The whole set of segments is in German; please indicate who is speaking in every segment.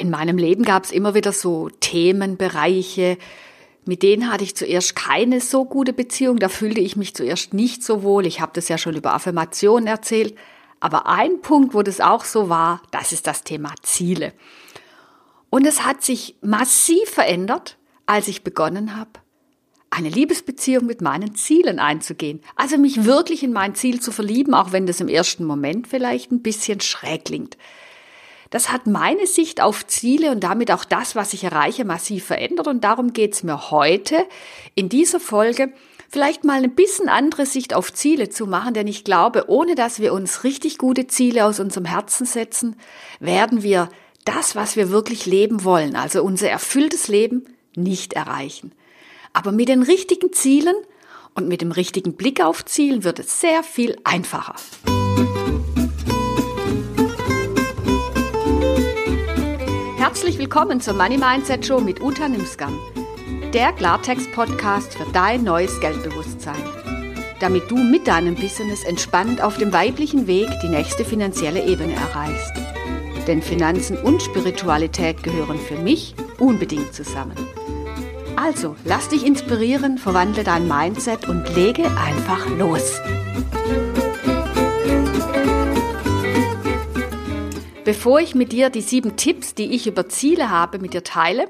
Speaker 1: in meinem Leben gab es immer wieder so Themenbereiche, mit denen hatte ich zuerst keine so gute Beziehung. Da fühlte ich mich zuerst nicht so wohl. Ich habe das ja schon über Affirmationen erzählt. Aber ein Punkt, wo das auch so war, das ist das Thema Ziele. Und es hat sich massiv verändert, als ich begonnen habe, eine Liebesbeziehung mit meinen Zielen einzugehen. Also mich wirklich in mein Ziel zu verlieben, auch wenn das im ersten Moment vielleicht ein bisschen schräg klingt. Das hat meine Sicht auf Ziele und damit auch das, was ich erreiche, massiv verändert. Und darum geht es mir heute in dieser Folge, vielleicht mal ein bisschen andere Sicht auf Ziele zu machen, denn ich glaube, ohne dass wir uns richtig gute Ziele aus unserem Herzen setzen, werden wir das, was wir wirklich leben wollen, also unser erfülltes Leben, nicht erreichen. Aber mit den richtigen Zielen und mit dem richtigen Blick auf Zielen wird es sehr viel einfacher. Herzlich willkommen zur Money Mindset Show mit Uta Nimskam, der Klartext-Podcast für dein neues Geldbewusstsein, damit du mit deinem Business entspannt auf dem weiblichen Weg die nächste finanzielle Ebene erreichst. Denn Finanzen und Spiritualität gehören für mich unbedingt zusammen. Also, lass dich inspirieren, verwandle dein Mindset und lege einfach los. Bevor ich mit dir die sieben Tipps, die ich über Ziele habe, mit dir teile,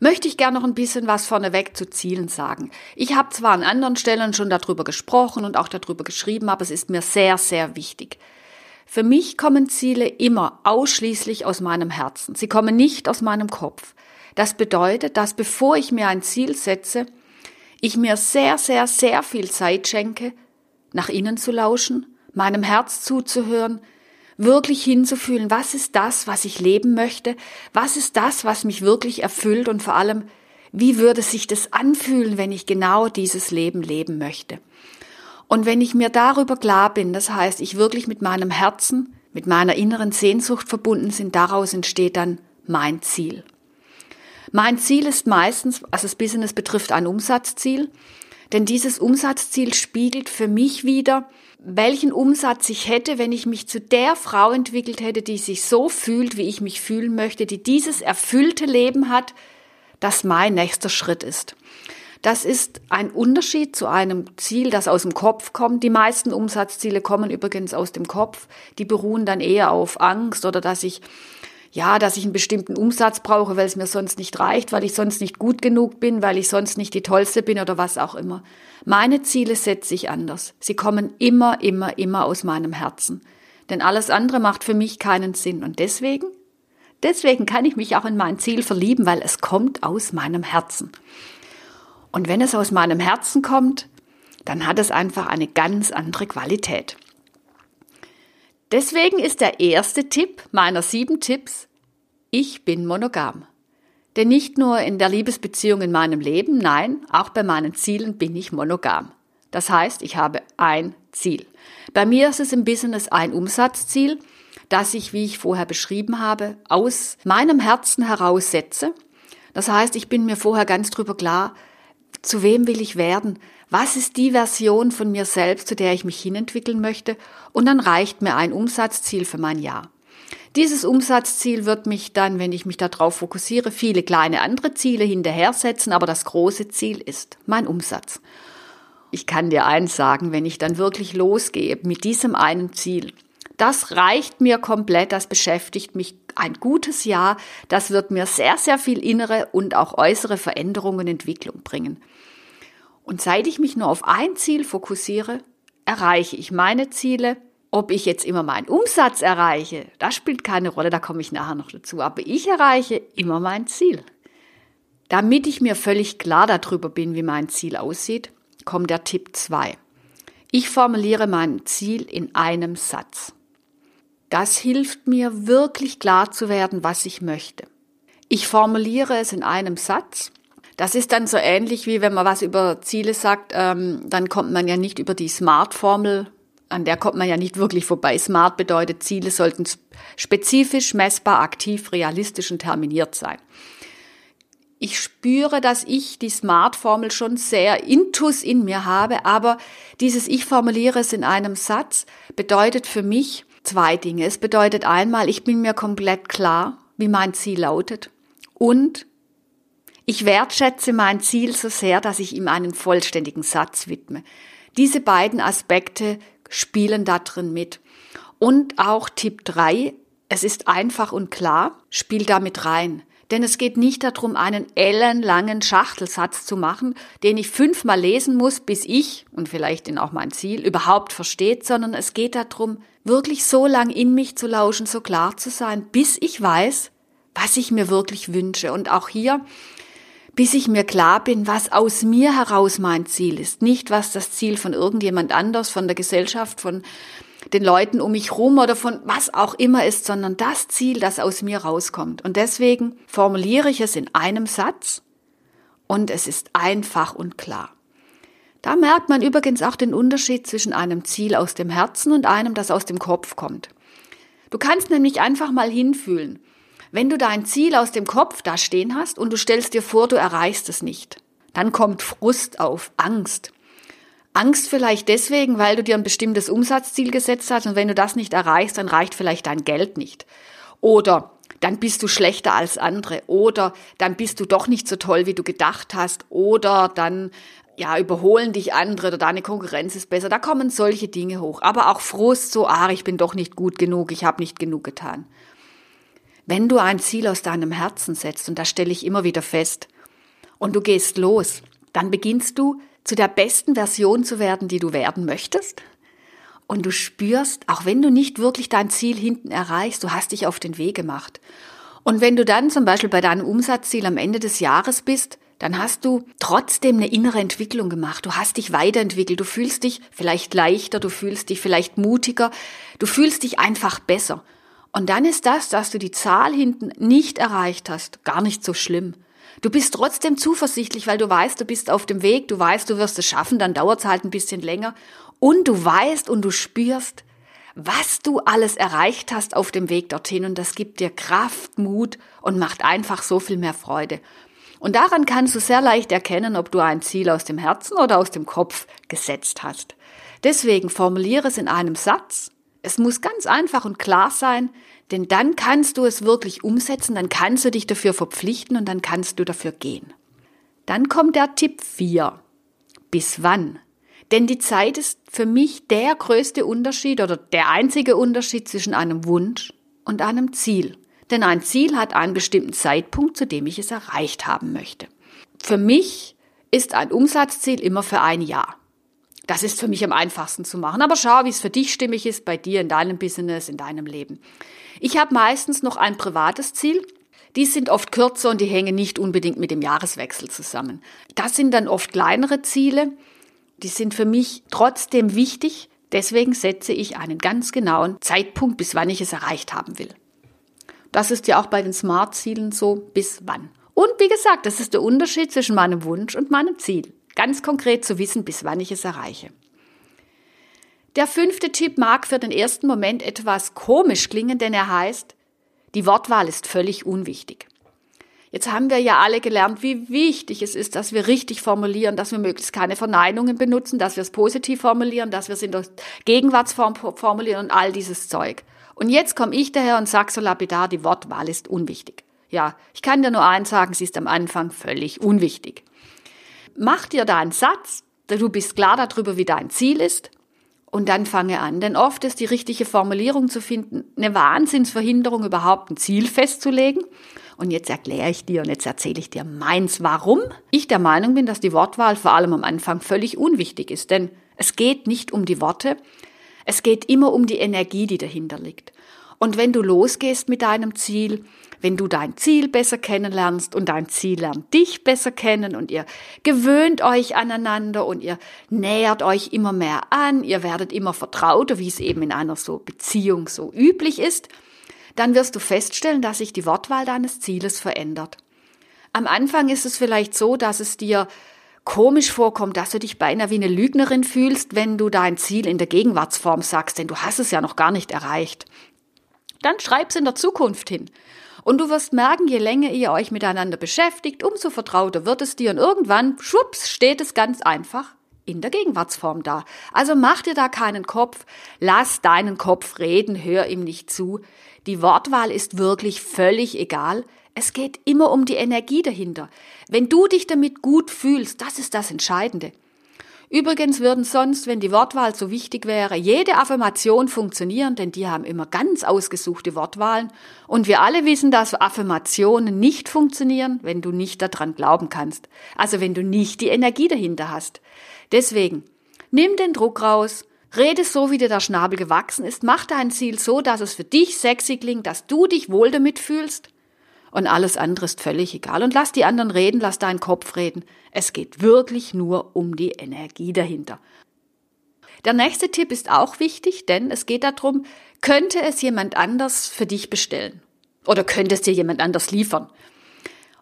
Speaker 1: möchte ich gerne noch ein bisschen was vorneweg zu Zielen sagen. Ich habe zwar an anderen Stellen schon darüber gesprochen und auch darüber geschrieben, aber es ist mir sehr, sehr wichtig. Für mich kommen Ziele immer ausschließlich aus meinem Herzen. Sie kommen nicht aus meinem Kopf. Das bedeutet, dass bevor ich mir ein Ziel setze, ich mir sehr, sehr, sehr viel Zeit schenke, nach innen zu lauschen, meinem Herz zuzuhören, wirklich hinzufühlen, was ist das, was ich leben möchte, was ist das, was mich wirklich erfüllt und vor allem, wie würde sich das anfühlen, wenn ich genau dieses Leben leben möchte. Und wenn ich mir darüber klar bin, das heißt, ich wirklich mit meinem Herzen, mit meiner inneren Sehnsucht verbunden sind, daraus entsteht dann mein Ziel. Mein Ziel ist meistens, was das Business betrifft, ein Umsatzziel, denn dieses Umsatzziel spiegelt für mich wieder, welchen Umsatz ich hätte, wenn ich mich zu der Frau entwickelt hätte, die sich so fühlt, wie ich mich fühlen möchte, die dieses erfüllte Leben hat, das mein nächster Schritt ist. Das ist ein Unterschied zu einem Ziel, das aus dem Kopf kommt. Die meisten Umsatzziele kommen übrigens aus dem Kopf. Die beruhen dann eher auf Angst oder dass ich ja, dass ich einen bestimmten Umsatz brauche, weil es mir sonst nicht reicht, weil ich sonst nicht gut genug bin, weil ich sonst nicht die Tollste bin oder was auch immer. Meine Ziele setze ich anders. Sie kommen immer, immer, immer aus meinem Herzen. Denn alles andere macht für mich keinen Sinn. Und deswegen, deswegen kann ich mich auch in mein Ziel verlieben, weil es kommt aus meinem Herzen. Und wenn es aus meinem Herzen kommt, dann hat es einfach eine ganz andere Qualität. Deswegen ist der erste Tipp meiner sieben Tipps, ich bin monogam. Denn nicht nur in der Liebesbeziehung in meinem Leben, nein, auch bei meinen Zielen bin ich monogam. Das heißt, ich habe ein Ziel. Bei mir ist es im Business ein Umsatzziel, das ich, wie ich vorher beschrieben habe, aus meinem Herzen heraus setze. Das heißt, ich bin mir vorher ganz drüber klar, zu wem will ich werden? Was ist die Version von mir selbst, zu der ich mich hinentwickeln möchte? Und dann reicht mir ein Umsatzziel für mein Jahr. Dieses Umsatzziel wird mich dann, wenn ich mich darauf fokussiere, viele kleine andere Ziele hinterher setzen, aber das große Ziel ist mein Umsatz. Ich kann dir eins sagen, wenn ich dann wirklich losgehe mit diesem einen Ziel, das reicht mir komplett, das beschäftigt mich ein gutes Jahr, das wird mir sehr, sehr viel innere und auch äußere Veränderungen Entwicklung bringen. Und seit ich mich nur auf ein Ziel fokussiere, erreiche ich meine Ziele. Ob ich jetzt immer meinen Umsatz erreiche, das spielt keine Rolle, da komme ich nachher noch dazu. Aber ich erreiche immer mein Ziel. Damit ich mir völlig klar darüber bin, wie mein Ziel aussieht, kommt der Tipp 2. Ich formuliere mein Ziel in einem Satz. Das hilft mir wirklich klar zu werden, was ich möchte. Ich formuliere es in einem Satz das ist dann so ähnlich wie wenn man was über Ziele sagt, ähm, dann kommt man ja nicht über die Smart-Formel, an der kommt man ja nicht wirklich vorbei. Smart bedeutet, Ziele sollten spezifisch, messbar, aktiv, realistisch und terminiert sein. Ich spüre, dass ich die Smart-Formel schon sehr intus in mir habe, aber dieses Ich formuliere es in einem Satz bedeutet für mich zwei Dinge. Es bedeutet einmal, ich bin mir komplett klar, wie mein Ziel lautet und ich wertschätze mein Ziel so sehr, dass ich ihm einen vollständigen Satz widme. Diese beiden Aspekte spielen da drin mit. Und auch Tipp 3, es ist einfach und klar, spielt damit rein. Denn es geht nicht darum, einen ellenlangen Schachtelsatz zu machen, den ich fünfmal lesen muss, bis ich, und vielleicht in auch mein Ziel, überhaupt versteht, sondern es geht darum, wirklich so lang in mich zu lauschen, so klar zu sein, bis ich weiß, was ich mir wirklich wünsche. Und auch hier, bis ich mir klar bin, was aus mir heraus mein Ziel ist. Nicht, was das Ziel von irgendjemand anders, von der Gesellschaft, von den Leuten um mich rum oder von was auch immer ist, sondern das Ziel, das aus mir rauskommt. Und deswegen formuliere ich es in einem Satz und es ist einfach und klar. Da merkt man übrigens auch den Unterschied zwischen einem Ziel aus dem Herzen und einem, das aus dem Kopf kommt. Du kannst nämlich einfach mal hinfühlen. Wenn du dein Ziel aus dem Kopf da stehen hast und du stellst dir vor, du erreichst es nicht, dann kommt Frust auf, Angst. Angst vielleicht deswegen, weil du dir ein bestimmtes Umsatzziel gesetzt hast und wenn du das nicht erreichst, dann reicht vielleicht dein Geld nicht. Oder dann bist du schlechter als andere. Oder dann bist du doch nicht so toll, wie du gedacht hast. Oder dann ja, überholen dich andere oder deine Konkurrenz ist besser. Da kommen solche Dinge hoch. Aber auch Frust, so, ah, ich bin doch nicht gut genug, ich habe nicht genug getan. Wenn du ein Ziel aus deinem Herzen setzt, und das stelle ich immer wieder fest, und du gehst los, dann beginnst du zu der besten Version zu werden, die du werden möchtest. Und du spürst, auch wenn du nicht wirklich dein Ziel hinten erreichst, du hast dich auf den Weg gemacht. Und wenn du dann zum Beispiel bei deinem Umsatzziel am Ende des Jahres bist, dann hast du trotzdem eine innere Entwicklung gemacht. Du hast dich weiterentwickelt. Du fühlst dich vielleicht leichter, du fühlst dich vielleicht mutiger, du fühlst dich einfach besser. Und dann ist das, dass du die Zahl hinten nicht erreicht hast, gar nicht so schlimm. Du bist trotzdem zuversichtlich, weil du weißt, du bist auf dem Weg, du weißt, du wirst es schaffen, dann dauert es halt ein bisschen länger. Und du weißt und du spürst, was du alles erreicht hast auf dem Weg dorthin. Und das gibt dir Kraft, Mut und macht einfach so viel mehr Freude. Und daran kannst du sehr leicht erkennen, ob du ein Ziel aus dem Herzen oder aus dem Kopf gesetzt hast. Deswegen formuliere es in einem Satz. Es muss ganz einfach und klar sein, denn dann kannst du es wirklich umsetzen, dann kannst du dich dafür verpflichten und dann kannst du dafür gehen. Dann kommt der Tipp 4. Bis wann? Denn die Zeit ist für mich der größte Unterschied oder der einzige Unterschied zwischen einem Wunsch und einem Ziel. Denn ein Ziel hat einen bestimmten Zeitpunkt, zu dem ich es erreicht haben möchte. Für mich ist ein Umsatzziel immer für ein Jahr. Das ist für mich am einfachsten zu machen. Aber schau, wie es für dich stimmig ist, bei dir, in deinem Business, in deinem Leben. Ich habe meistens noch ein privates Ziel. Die sind oft kürzer und die hängen nicht unbedingt mit dem Jahreswechsel zusammen. Das sind dann oft kleinere Ziele. Die sind für mich trotzdem wichtig. Deswegen setze ich einen ganz genauen Zeitpunkt, bis wann ich es erreicht haben will. Das ist ja auch bei den Smart-Zielen so, bis wann. Und wie gesagt, das ist der Unterschied zwischen meinem Wunsch und meinem Ziel. Ganz konkret zu wissen, bis wann ich es erreiche. Der fünfte Tipp mag für den ersten Moment etwas komisch klingen, denn er heißt, die Wortwahl ist völlig unwichtig. Jetzt haben wir ja alle gelernt, wie wichtig es ist, dass wir richtig formulieren, dass wir möglichst keine Verneinungen benutzen, dass wir es positiv formulieren, dass wir es in der Gegenwartsform formulieren und all dieses Zeug. Und jetzt komme ich daher und sage so lapidar, die Wortwahl ist unwichtig. Ja, ich kann dir nur eins sagen, sie ist am Anfang völlig unwichtig. Mach dir da einen Satz, du bist klar darüber, wie dein Ziel ist, und dann fange an. Denn oft ist die richtige Formulierung zu finden eine Wahnsinnsverhinderung, überhaupt ein Ziel festzulegen. Und jetzt erkläre ich dir und jetzt erzähle ich dir meins, warum ich der Meinung bin, dass die Wortwahl vor allem am Anfang völlig unwichtig ist. Denn es geht nicht um die Worte, es geht immer um die Energie, die dahinter liegt. Und wenn du losgehst mit deinem Ziel, wenn du dein Ziel besser kennenlernst und dein Ziel lernt dich besser kennen und ihr gewöhnt euch aneinander und ihr nähert euch immer mehr an, ihr werdet immer vertrauter, wie es eben in einer so Beziehung so üblich ist, dann wirst du feststellen, dass sich die Wortwahl deines Zieles verändert. Am Anfang ist es vielleicht so, dass es dir komisch vorkommt, dass du dich beinahe wie eine Lügnerin fühlst, wenn du dein Ziel in der Gegenwartsform sagst, denn du hast es ja noch gar nicht erreicht. Dann schreib's in der Zukunft hin. Und du wirst merken, je länger ihr euch miteinander beschäftigt, umso vertrauter wird es dir und irgendwann, schwupps, steht es ganz einfach in der Gegenwartsform da. Also mach dir da keinen Kopf, lass deinen Kopf reden, hör ihm nicht zu. Die Wortwahl ist wirklich völlig egal. Es geht immer um die Energie dahinter. Wenn du dich damit gut fühlst, das ist das Entscheidende. Übrigens würden sonst, wenn die Wortwahl so wichtig wäre, jede Affirmation funktionieren, denn die haben immer ganz ausgesuchte Wortwahlen. Und wir alle wissen, dass Affirmationen nicht funktionieren, wenn du nicht daran glauben kannst. Also wenn du nicht die Energie dahinter hast. Deswegen, nimm den Druck raus, rede so, wie dir der Schnabel gewachsen ist, mach dein Ziel so, dass es für dich sexy klingt, dass du dich wohl damit fühlst und alles andere ist völlig egal. Und lass die anderen reden, lass deinen Kopf reden. Es geht wirklich nur um die Energie dahinter. Der nächste Tipp ist auch wichtig, denn es geht darum, könnte es jemand anders für dich bestellen? Oder könnte es dir jemand anders liefern?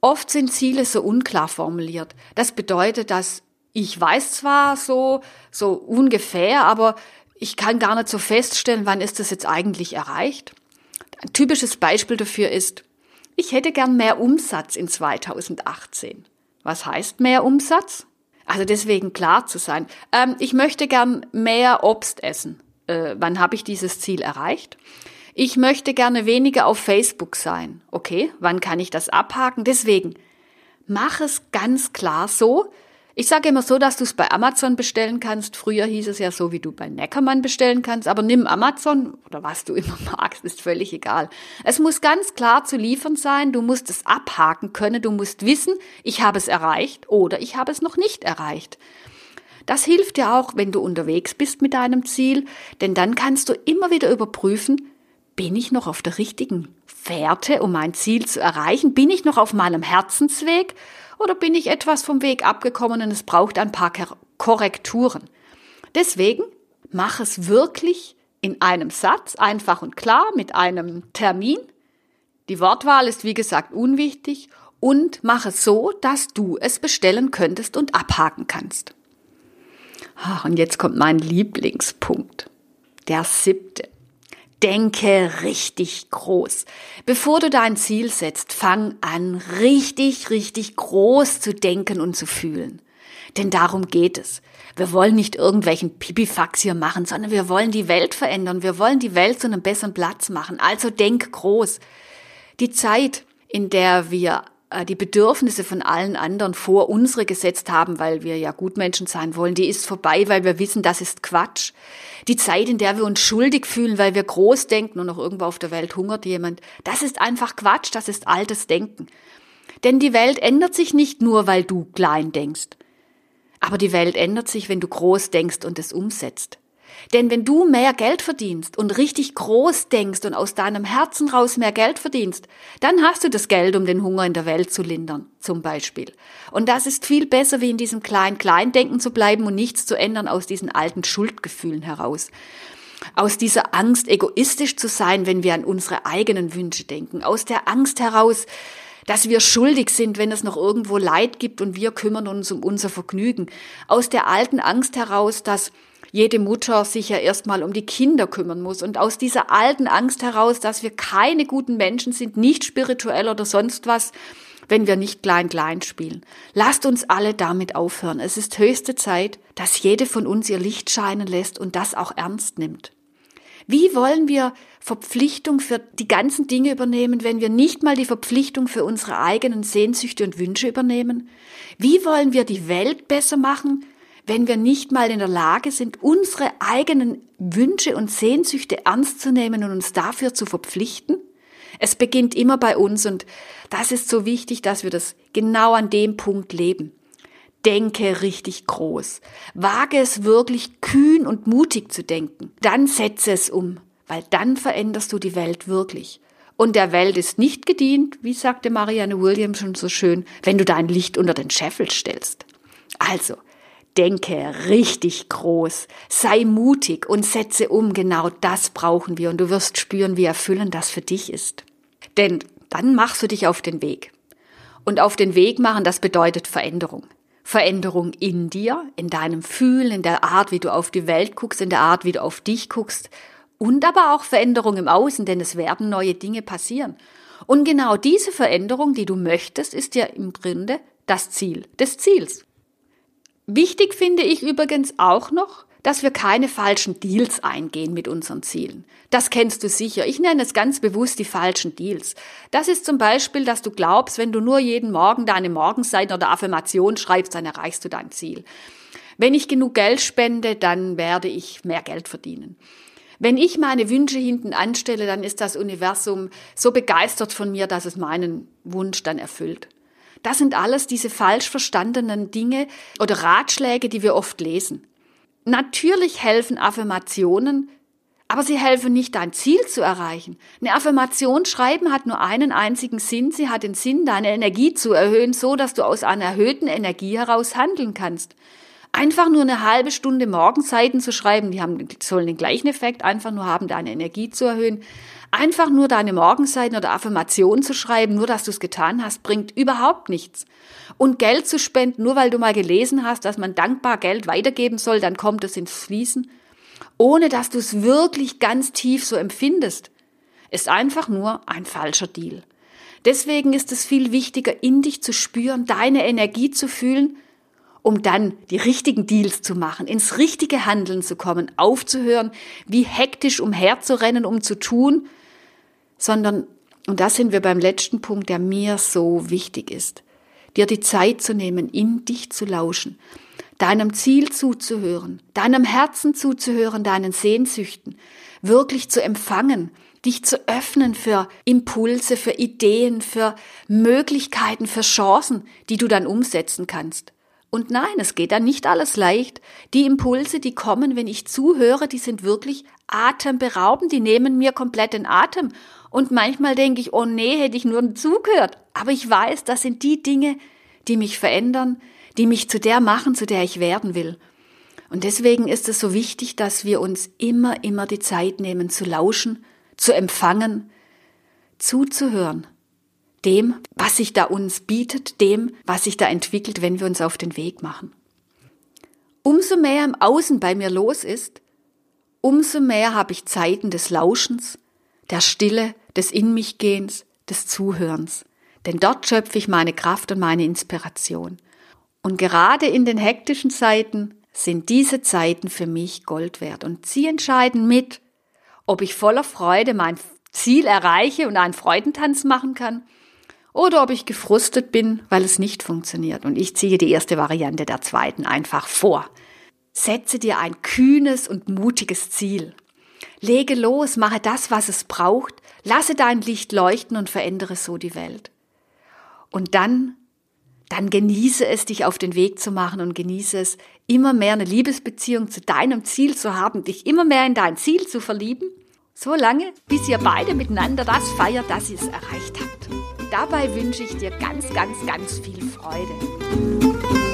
Speaker 1: Oft sind Ziele so unklar formuliert. Das bedeutet, dass ich weiß zwar so, so ungefähr, aber ich kann gar nicht so feststellen, wann ist das jetzt eigentlich erreicht. Ein typisches Beispiel dafür ist, ich hätte gern mehr Umsatz in 2018. Was heißt mehr Umsatz? Also deswegen klar zu sein. Ähm, ich möchte gern mehr Obst essen. Äh, wann habe ich dieses Ziel erreicht? Ich möchte gerne weniger auf Facebook sein. Okay, wann kann ich das abhaken? Deswegen, mach es ganz klar so, ich sage immer so, dass du es bei Amazon bestellen kannst. Früher hieß es ja so, wie du bei Neckermann bestellen kannst. Aber nimm Amazon oder was du immer magst, ist völlig egal. Es muss ganz klar zu liefern sein. Du musst es abhaken können. Du musst wissen, ich habe es erreicht oder ich habe es noch nicht erreicht. Das hilft dir auch, wenn du unterwegs bist mit deinem Ziel, denn dann kannst du immer wieder überprüfen, bin ich noch auf der richtigen Fährte, um mein Ziel zu erreichen? Bin ich noch auf meinem Herzensweg oder bin ich etwas vom Weg abgekommen und es braucht ein paar Korrekturen? Deswegen mach es wirklich in einem Satz, einfach und klar, mit einem Termin. Die Wortwahl ist wie gesagt unwichtig und mach es so, dass du es bestellen könntest und abhaken kannst. Ach, und jetzt kommt mein Lieblingspunkt. Der siebte. Denke richtig groß. Bevor du dein Ziel setzt, fang an, richtig, richtig groß zu denken und zu fühlen. Denn darum geht es. Wir wollen nicht irgendwelchen Pipifax hier machen, sondern wir wollen die Welt verändern. Wir wollen die Welt zu einem besseren Platz machen. Also denk groß. Die Zeit, in der wir die Bedürfnisse von allen anderen vor unsere gesetzt haben, weil wir ja Gutmenschen sein wollen, die ist vorbei, weil wir wissen, das ist Quatsch. Die Zeit, in der wir uns schuldig fühlen, weil wir groß denken und noch irgendwo auf der Welt hungert jemand, das ist einfach Quatsch, das ist altes Denken. Denn die Welt ändert sich nicht nur, weil du klein denkst. Aber die Welt ändert sich, wenn du groß denkst und es umsetzt. Denn wenn du mehr Geld verdienst und richtig groß denkst und aus deinem Herzen raus mehr Geld verdienst, dann hast du das Geld, um den Hunger in der Welt zu lindern, zum Beispiel. Und das ist viel besser, wie in diesem Klein-Klein-Denken zu bleiben und nichts zu ändern aus diesen alten Schuldgefühlen heraus. Aus dieser Angst, egoistisch zu sein, wenn wir an unsere eigenen Wünsche denken. Aus der Angst heraus, dass wir schuldig sind, wenn es noch irgendwo Leid gibt und wir kümmern uns um unser Vergnügen. Aus der alten Angst heraus, dass jede Mutter sich ja erstmal um die Kinder kümmern muss. Und aus dieser alten Angst heraus, dass wir keine guten Menschen sind, nicht spirituell oder sonst was, wenn wir nicht klein-klein spielen. Lasst uns alle damit aufhören. Es ist höchste Zeit, dass jede von uns ihr Licht scheinen lässt und das auch ernst nimmt. Wie wollen wir Verpflichtung für die ganzen Dinge übernehmen, wenn wir nicht mal die Verpflichtung für unsere eigenen Sehnsüchte und Wünsche übernehmen? Wie wollen wir die Welt besser machen, wenn wir nicht mal in der Lage sind, unsere eigenen Wünsche und Sehnsüchte ernst zu nehmen und uns dafür zu verpflichten? Es beginnt immer bei uns und das ist so wichtig, dass wir das genau an dem Punkt leben. Denke richtig groß. Wage es wirklich kühn und mutig zu denken. Dann setze es um, weil dann veränderst du die Welt wirklich. Und der Welt ist nicht gedient, wie sagte Marianne Williams schon so schön, wenn du dein Licht unter den Scheffel stellst. Also, denke richtig groß, sei mutig und setze um, genau das brauchen wir und du wirst spüren, wie erfüllend das für dich ist. Denn dann machst du dich auf den Weg. Und auf den Weg machen, das bedeutet Veränderung. Veränderung in dir, in deinem Fühlen, in der Art, wie du auf die Welt guckst, in der Art, wie du auf dich guckst und aber auch Veränderung im Außen, denn es werden neue Dinge passieren. Und genau diese Veränderung, die du möchtest, ist ja im Grunde das Ziel des Ziels. Wichtig finde ich übrigens auch noch, dass wir keine falschen Deals eingehen mit unseren Zielen. Das kennst du sicher. Ich nenne es ganz bewusst die falschen Deals. Das ist zum Beispiel, dass du glaubst, wenn du nur jeden Morgen deine Morgenseite oder Affirmation schreibst, dann erreichst du dein Ziel. Wenn ich genug Geld spende, dann werde ich mehr Geld verdienen. Wenn ich meine Wünsche hinten anstelle, dann ist das Universum so begeistert von mir, dass es meinen Wunsch dann erfüllt. Das sind alles diese falsch verstandenen Dinge oder Ratschläge, die wir oft lesen. Natürlich helfen Affirmationen, aber sie helfen nicht, dein Ziel zu erreichen. Eine Affirmation schreiben hat nur einen einzigen Sinn. Sie hat den Sinn, deine Energie zu erhöhen, so dass du aus einer erhöhten Energie heraus handeln kannst. Einfach nur eine halbe Stunde Morgenseiten zu schreiben, die haben, sollen den gleichen Effekt einfach nur haben, deine Energie zu erhöhen. Einfach nur deine Morgenseiten oder Affirmationen zu schreiben, nur dass du es getan hast, bringt überhaupt nichts. Und Geld zu spenden, nur weil du mal gelesen hast, dass man dankbar Geld weitergeben soll, dann kommt es ins Fließen, ohne dass du es wirklich ganz tief so empfindest, ist einfach nur ein falscher Deal. Deswegen ist es viel wichtiger, in dich zu spüren, deine Energie zu fühlen, um dann die richtigen Deals zu machen, ins richtige Handeln zu kommen, aufzuhören, wie hektisch umherzurennen, um zu tun, sondern, und da sind wir beim letzten Punkt, der mir so wichtig ist, dir die Zeit zu nehmen, in dich zu lauschen, deinem Ziel zuzuhören, deinem Herzen zuzuhören, deinen Sehnsüchten, wirklich zu empfangen, dich zu öffnen für Impulse, für Ideen, für Möglichkeiten, für Chancen, die du dann umsetzen kannst. Und nein, es geht dann nicht alles leicht. Die Impulse, die kommen, wenn ich zuhöre, die sind wirklich atemberaubend, die nehmen mir komplett den Atem. Und manchmal denke ich, oh nee, hätte ich nur zugehört. Aber ich weiß, das sind die Dinge, die mich verändern, die mich zu der machen, zu der ich werden will. Und deswegen ist es so wichtig, dass wir uns immer, immer die Zeit nehmen, zu lauschen, zu empfangen, zuzuhören. Dem, was sich da uns bietet, dem, was sich da entwickelt, wenn wir uns auf den Weg machen. Umso mehr im Außen bei mir los ist, umso mehr habe ich Zeiten des Lauschens, der Stille, des In mich Gehens, des Zuhörens. Denn dort schöpfe ich meine Kraft und meine Inspiration. Und gerade in den hektischen Zeiten sind diese Zeiten für mich Gold wert. Und sie entscheiden mit, ob ich voller Freude mein Ziel erreiche und einen Freudentanz machen kann oder ob ich gefrustet bin, weil es nicht funktioniert. Und ich ziehe die erste Variante der zweiten einfach vor. Setze dir ein kühnes und mutiges Ziel. Lege los, mache das, was es braucht, lasse dein Licht leuchten und verändere so die Welt. Und dann, dann genieße es, dich auf den Weg zu machen und genieße es, immer mehr eine Liebesbeziehung zu deinem Ziel zu haben, dich immer mehr in dein Ziel zu verlieben, so lange, bis ihr beide miteinander das feiert, dass ihr es erreicht habt. Dabei wünsche ich dir ganz, ganz, ganz viel Freude.